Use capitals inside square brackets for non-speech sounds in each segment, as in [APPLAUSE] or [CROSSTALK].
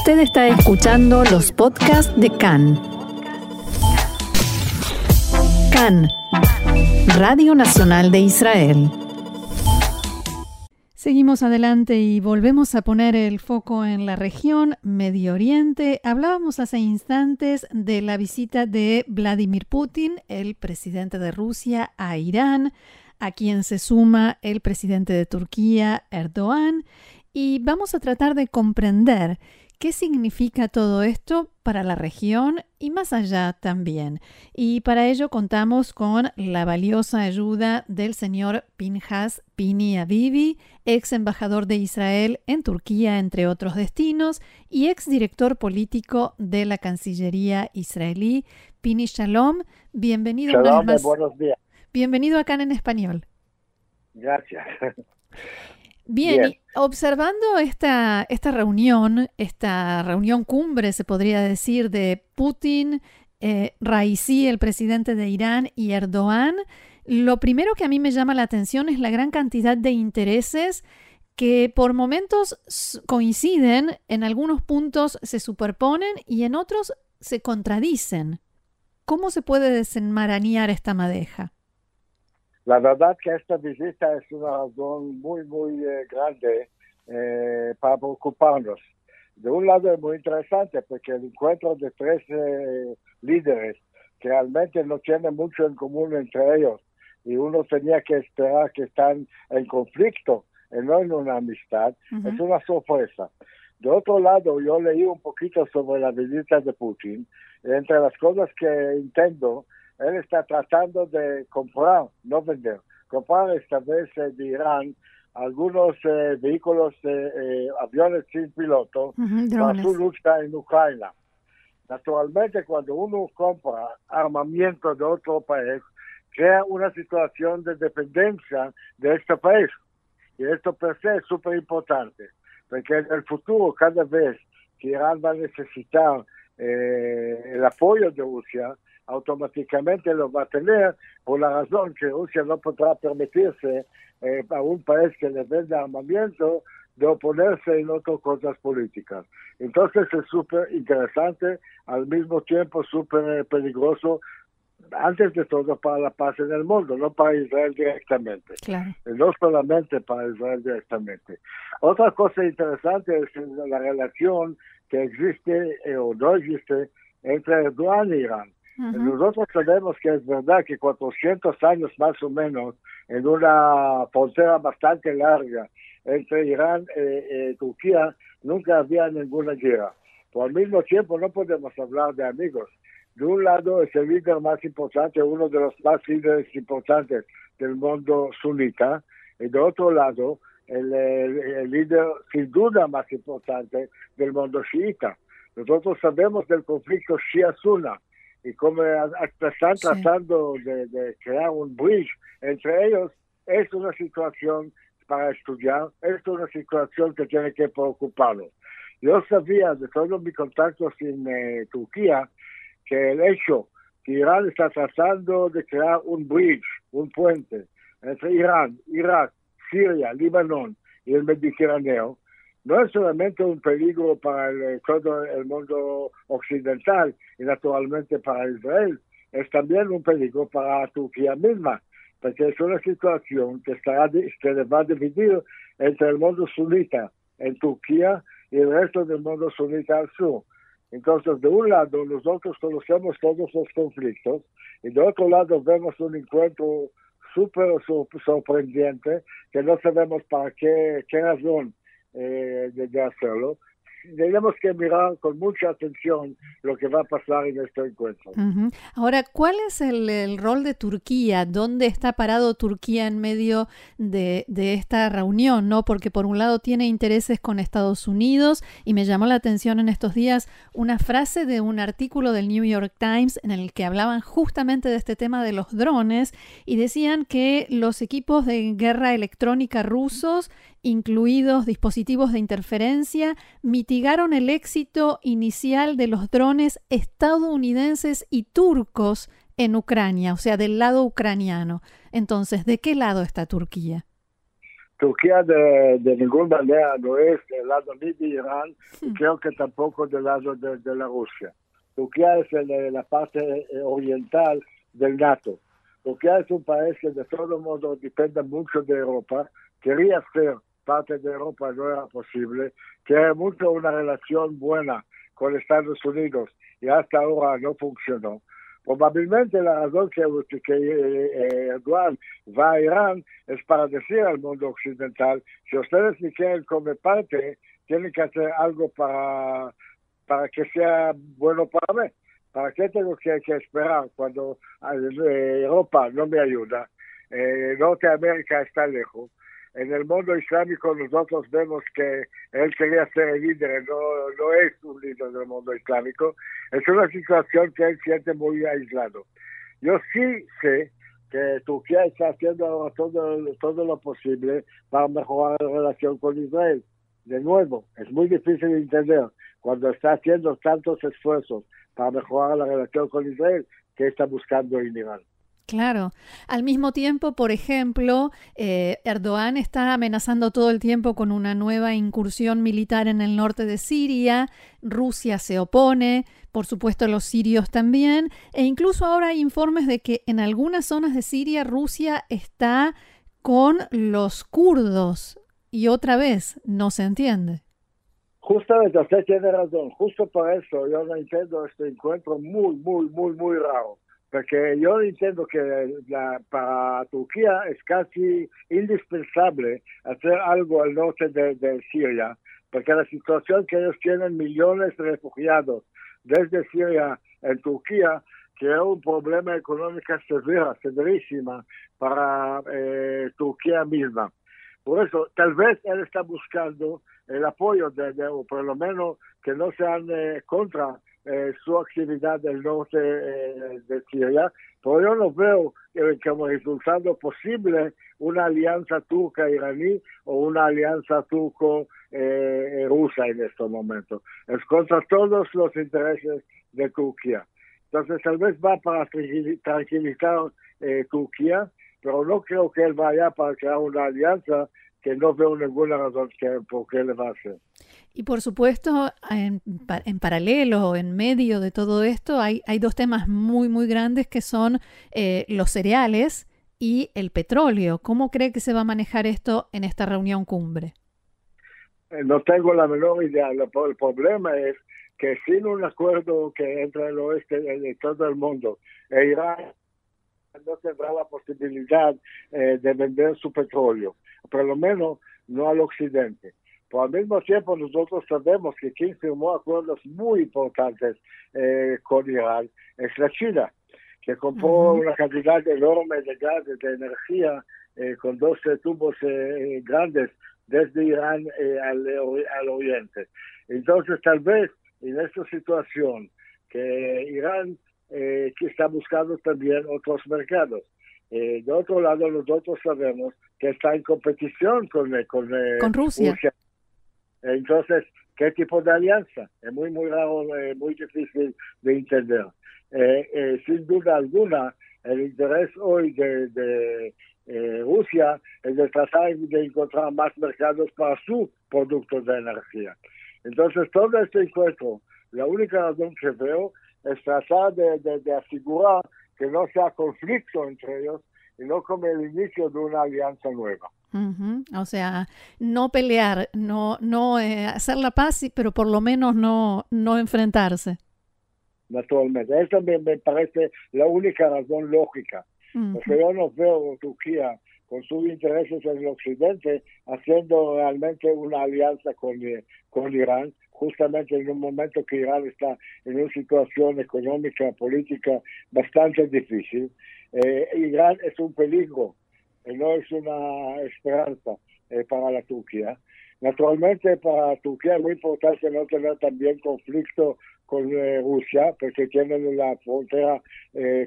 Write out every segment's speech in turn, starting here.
Usted está escuchando los podcasts de CAN. CAN, Radio Nacional de Israel. Seguimos adelante y volvemos a poner el foco en la región Medio Oriente. Hablábamos hace instantes de la visita de Vladimir Putin, el presidente de Rusia, a Irán, a quien se suma el presidente de Turquía, Erdogan, y vamos a tratar de comprender qué significa todo esto para la región y más allá también. Y para ello contamos con la valiosa ayuda del señor Pinhas Pini Avivi, ex embajador de Israel en Turquía, entre otros destinos, y ex director político de la Cancillería israelí. Pini Shalom, bienvenido Shalom, buenos días. Bienvenido acá en español. Gracias. [LAUGHS] Bien, observando esta, esta reunión, esta reunión cumbre, se podría decir, de Putin, eh, Raisi, el presidente de Irán, y Erdogan, lo primero que a mí me llama la atención es la gran cantidad de intereses que por momentos coinciden, en algunos puntos se superponen y en otros se contradicen. ¿Cómo se puede desenmarañar esta madeja? La verdad que esta visita es una razón muy, muy eh, grande eh, para preocuparnos. De un lado es muy interesante porque el encuentro de tres eh, líderes que realmente no tienen mucho en común entre ellos y uno tenía que esperar que están en conflicto y no en una amistad, es una sorpresa. De otro lado, yo leí un poquito sobre la visita de Putin. Entre las cosas que entiendo él está tratando de comprar, no vender, comprar esta vez eh, de Irán algunos eh, vehículos, eh, aviones sin piloto para su lucha en Ucrania. Naturalmente, cuando uno compra armamento de otro país, crea una situación de dependencia de este país. Y esto per se es súper importante, porque en el futuro, cada vez que Irán va a necesitar el apoyo de Rusia, automáticamente lo va a tener por la razón que Rusia no podrá permitirse eh, a un país que le vende armamento de oponerse en otras cosas políticas. Entonces es súper interesante, al mismo tiempo súper peligroso, antes de todo para la paz en el mundo, no para Israel directamente. No solamente para Israel directamente. Otra cosa interesante es la relación que existe eh, o no existe entre Erdogan y Irán. Nosotros sabemos que es verdad que 400 años más o menos en una frontera bastante larga entre Irán y eh, eh, Turquía nunca había ninguna guerra. Por al mismo tiempo no podemos hablar de amigos. De un lado es el líder más importante, uno de los más líderes importantes del mundo sunita, y de otro lado el, el líder sin duda más importante del mundo chiita. Nosotros sabemos del conflicto Shia-Sunna, y como están tratando de, crear un bridge entre ellos, es una situación para estudiar, es una situación que tiene que preocuparnos. Yo sabía de todos mis contactos en eh, Turquía que el hecho que Irán está tratando de crear un bridge, un puente entre Irán, Irak, Siria, Líbano y el Mediterráneo, no es solamente un peligro para eh, todo el mundo occidental y naturalmente para Israel, es también un peligro para Turquía misma, porque es una situación que, estará, que va a dividir entre el mundo sunita en Turquía y el resto del mundo sunita al sur. Entonces, de un lado, nosotros conocemos todos los conflictos y de otro lado vemos un encuentro súper sorprendente que no sabemos para qué, qué razón eh, de, hacerlo. Tenemos que mirar con mucha atención lo que va a pasar en este encuentro. Ahora, ¿cuál es el, rol de Turquía? ¿Dónde está parado Turquía en medio de, de, esta reunión? ¿no? Porque por un lado tiene intereses con Estados Unidos y me llamó la atención en estos días una frase de un artículo del New York Times en el que hablaban justamente de este tema de los drones y decían que los equipos de guerra electrónica rusos incluidos dispositivos de interferencia, mitigaron el éxito inicial de los drones estadounidenses y turcos en Ucrania, o sea, del lado ucraniano. Entonces, ¿de qué lado está Turquía? Turquía de, ninguna manera no es del lado ni de Irán, y creo que tampoco del lado de, la Rusia. Turquía es la parte eh, oriental del NATO. Turquía es un país que de todo modo depende mucho de Europa, quería ser parte de Europa, no era posible, quiere mucho una relación buena con Estados Unidos y hasta ahora no funcionó. Probablemente la razón que, que eh, Erdogan va a Irán es para decir al mundo occidental, si ustedes me quieren como parte, tienen que hacer algo para, para que sea bueno para mí. ¿Para qué tengo que, esperar cuando eh, Europa no me ayuda? Eh, Norteamérica está lejos en el mundo islámico nosotros vemos que él quería ser el líder, no, no es un líder del mundo islámico. Es una situación que él siente muy aislado. Yo sí sé que Turquía está haciendo todo, todo lo posible para mejorar la relación con Israel. De nuevo, es muy difícil entender cuando está haciendo tantos esfuerzos para mejorar la relación con Israel que está buscando en Irán. Claro. Al mismo tiempo, por ejemplo, eh, Erdogan está amenazando todo el tiempo con una nueva incursión militar en el norte de Siria. Rusia se opone, por supuesto los sirios también, e incluso ahora hay informes de que en algunas zonas de Siria Rusia está con los kurdos y otra vez no se entiende. Justamente, usted tiene razón. Justo por eso yo no entiendo este encuentro muy, muy, muy, muy raro porque yo entiendo que la, para Turquía es casi indispensable hacer algo al norte de, Siria, porque la situación que ellos tienen millones de refugiados desde Siria en Turquía crea un problema económico severo, severísima para eh, Turquía misma. Por eso, tal vez él está buscando el apoyo de, o por lo menos que no sean eh, contra eh, su actividad del norte eh, de Siria, pero yo no veo eh, como resultado posible una alianza turca-iraní o una alianza turco-rusa en estos momentos. Es contra todos los intereses de Turquía. Entonces tal vez va para tranquilizar Turquía, pero no creo que él vaya para crear una alianza que no veo ninguna razón que, por qué le va a hacer. Y por supuesto, en, en, paralelo, en medio de todo esto, hay, hay dos temas muy, muy grandes que son eh, los cereales y el petróleo. ¿Cómo cree que se va a manejar esto en esta reunión cumbre? Eh, no tengo la menor idea. El problema es que sin un acuerdo que entre el oeste de todo el mundo e Irán no tendrá la posibilidad eh, de vender su petróleo, por lo menos no al occidente. Pero al mismo tiempo nosotros sabemos que quien firmó acuerdos muy importantes eh, con Irán es la China, que compró una cantidad enorme de gas, de energía, eh, con 12 tubos grandes desde Irán al, al oriente. Entonces tal vez en esta situación que Irán eh, que está buscando también otros mercados. Eh, de otro lado, nosotros sabemos que está en competición con, eh, con, Rusia. Entonces, ¿qué tipo de alianza? Es muy, muy raro, muy difícil de entender. sin duda alguna, el interés hoy de, de Rusia es de tratar de encontrar más mercados para su producto de energía. Entonces, todo este encuentro, la única razón que veo es tratar de, asegurar que no sea conflicto entre ellos y no como el inicio de una alianza nueva. O sea, no pelear, no, no eh, hacer la paz, pero por lo menos no, no enfrentarse. Naturalmente, eso me, me parece la única razón lógica. Porque yo no veo a Turquía con sus intereses en el occidente haciendo realmente una alianza con, eh, con Irán, justamente en un momento que Irán está en una situación económica, política bastante difícil. Eh, Irán es un peligro, eh, no es una esperanza eh, para la Turquía. Naturalmente para Turquía es muy importante no tener también conflicto con Rusia, porque tienen la frontera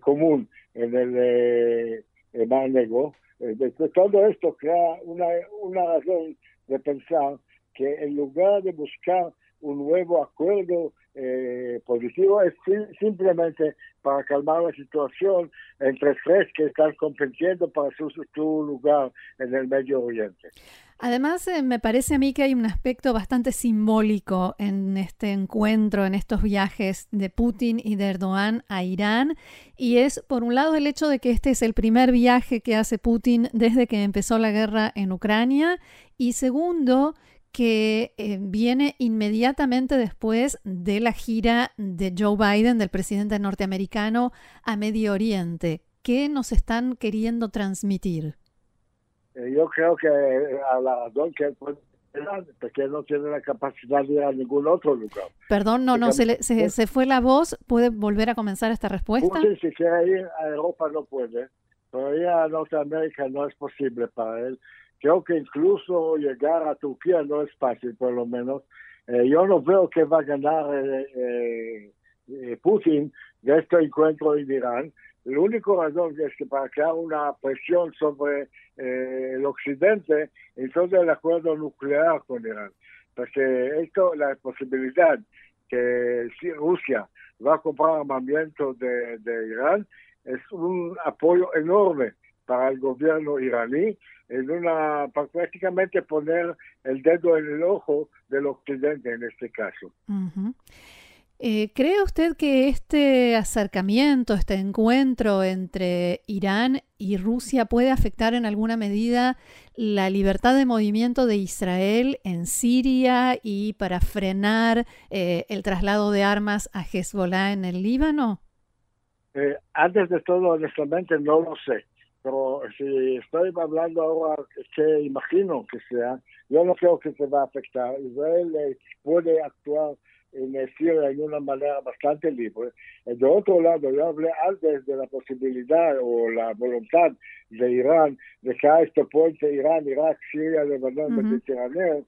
común en el Mar Negro. todo esto crea una razón de pensar que en lugar de buscar un nuevo acuerdo eh, positivo es simplemente para calmar la situación entre tres que están compitiendo para su, su lugar en el Medio Oriente. Además, eh, me parece a mí que hay un aspecto bastante simbólico en este encuentro, en estos viajes de Putin y de Erdogan a Irán, y es, por un lado, el hecho de que este es el primer viaje que hace Putin desde que empezó la guerra en Ucrania, y segundo, que eh, viene inmediatamente después de la gira de Joe Biden, del presidente norteamericano, a Medio Oriente. ¿Qué nos están queriendo transmitir? Eh, yo creo que eh, a la razón que porque no tiene la capacidad de ir a ningún otro lugar. Perdón, no, no, se, se, fue la voz. ¿Puede volver a comenzar esta respuesta? Putin, si quiere ir a Europa, no puede. Pero ir a Norteamérica no es posible para él. Creo que incluso llegar a Turquía no es fácil, por lo menos. Eh, yo no veo que va a ganar Putin de este encuentro en Irán. La única razón es que para crear una presión sobre eh, el occidente, entonces el acuerdo nuclear con Irán. Porque esto, la posibilidad que si Rusia va a comprar armamento de, Irán es un apoyo enorme para el gobierno iraní en una prácticamente poner el dedo en el ojo del occidente en este caso. Eh, ¿Cree usted que este acercamiento, este encuentro entre Irán y Rusia puede afectar en alguna medida la libertad de movimiento de Israel en Siria y para frenar eh, el traslado de armas a Hezbollah en el Líbano? Eh, antes de todo, honestamente, no lo sé. Pero si estoy hablando ahora que imagino que sea, yo no creo que se va a afectar. Israel puede actuar en Siria de una manera bastante libre. De otro lado, yo hablé antes de la posibilidad o la voluntad de Irán de que este puente Irán, Irak, Siria, Lebanon, Mediterráneo.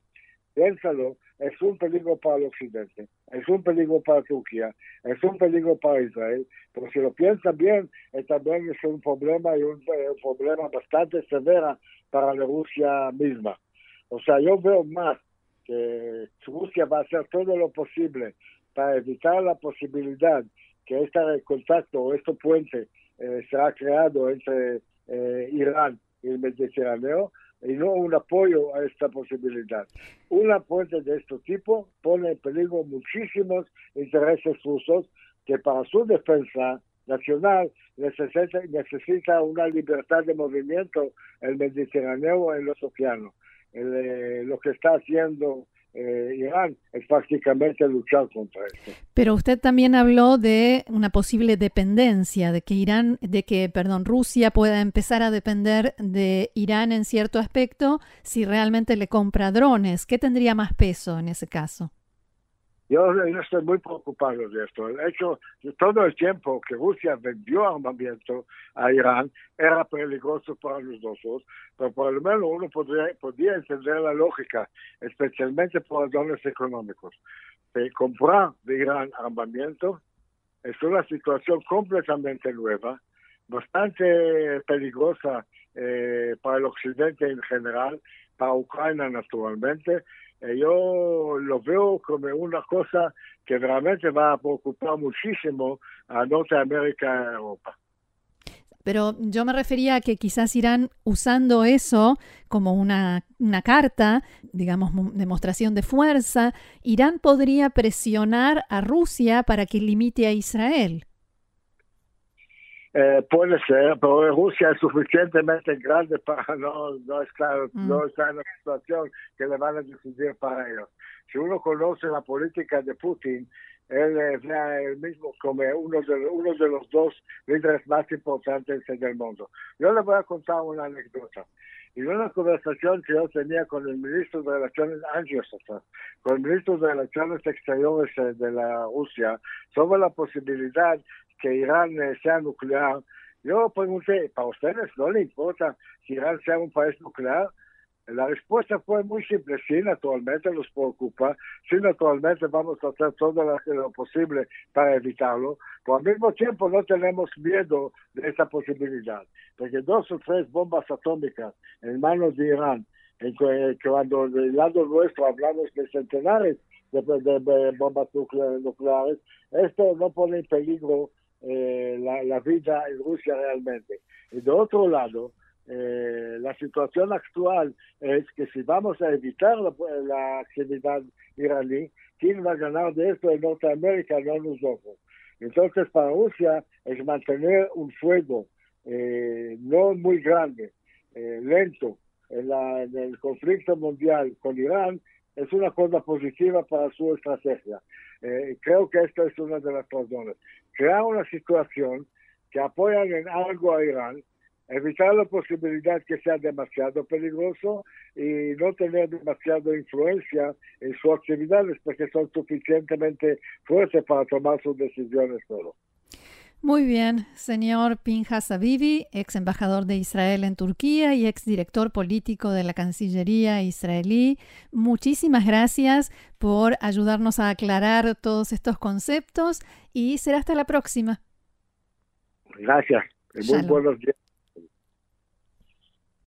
Piénsalo, es un peligro para el occidente, es un peligro para Turquía, es un peligro para Israel, pero si lo piensan bien, eh, también es un problema y un, eh, un problema bastante severo para la Rusia misma. O sea, yo veo más que Rusia va a hacer todo lo posible para evitar la posibilidad que este contacto o este puente eh, será creado entre eh, Irán y el Mediterráneo y no un apoyo a esta posibilidad. Una puente de este tipo pone en peligro muchísimos intereses rusos que para su defensa nacional necesita, necesita una libertad de movimiento en el Mediterráneo en los océanos. Eh, lo que está haciendo eh, Irán es prácticamente luchar contra esto. Pero usted también habló de una posible dependencia, de que Irán, de que, perdón, Rusia pueda empezar a depender de Irán en cierto aspecto si realmente le compra drones. ¿Qué tendría más peso en ese caso? Yo, estoy muy preocupado de esto. El hecho todo el tiempo que Rusia vendió armamento a Irán era peligroso para los dos, pero por lo menos uno podría, podía entender la lógica, especialmente por razones económicos. De comprar de Irán armamento es una situación completamente nueva, bastante peligrosa eh, para el occidente en general, para Ucrania naturalmente, eh, yo lo veo como una cosa que realmente va a preocupar muchísimo a Norteamérica y Europa. Pero yo me refería a que quizás irán usando eso como una, una carta, digamos, demostración de fuerza. Irán podría presionar a Rusia para que limite a Israel. Eh, puede ser, pero Rusia es suficientemente grande para no, no, estar, mm. no estar en la situación que le van a decidir para ellos. Si uno conoce la política de Putin, él es el mismo como uno de, uno de los dos líderes más importantes del mundo. Yo le voy a contar una anécdota. En una conversación que yo tenía con el ministro de Relaciones años con el ministro de Relaciones Exteriores eh, de la Rusia, sobre la posibilidad que Irán eh, sea nuclear. Yo pregunté, ¿para ustedes no le importa que Irán sea un país nuclear? La respuesta fue muy simple, sí, naturalmente nos preocupa, sí, naturalmente vamos a hacer todo lo posible para evitarlo, pero al mismo tiempo no tenemos miedo de esa posibilidad, porque dos o tres bombas atómicas en manos de Irán, en cuando del lado nuestro hablamos de centenares de, bombas nucleares. Esto no pone en peligro eh, la, vida en Rusia realmente. Y de otro lado, eh, la situación actual es que si vamos a evitar la, actividad iraní, ¿quién va a ganar de esto en Norteamérica? No nosotros. Entonces, para Rusia es mantener un fuego eh, no muy grande, lento, en, en, el conflicto mundial con Irán, es una cosa positiva para su estrategia. Eh, creo que esta es una de las razones. Crear una situación que apoyan en algo a Irán, evitar la posibilidad que sea demasiado peligroso y no tener demasiada influencia en sus actividades porque son suficientemente fuertes para tomar sus decisiones solo. Muy bien, señor Pinjas Avivi, ex embajador de Israel en Turquía y ex director político de la Cancillería israelí. Muchísimas gracias por ayudarnos a aclarar todos estos conceptos y será hasta la próxima. Gracias. Muy buenos días.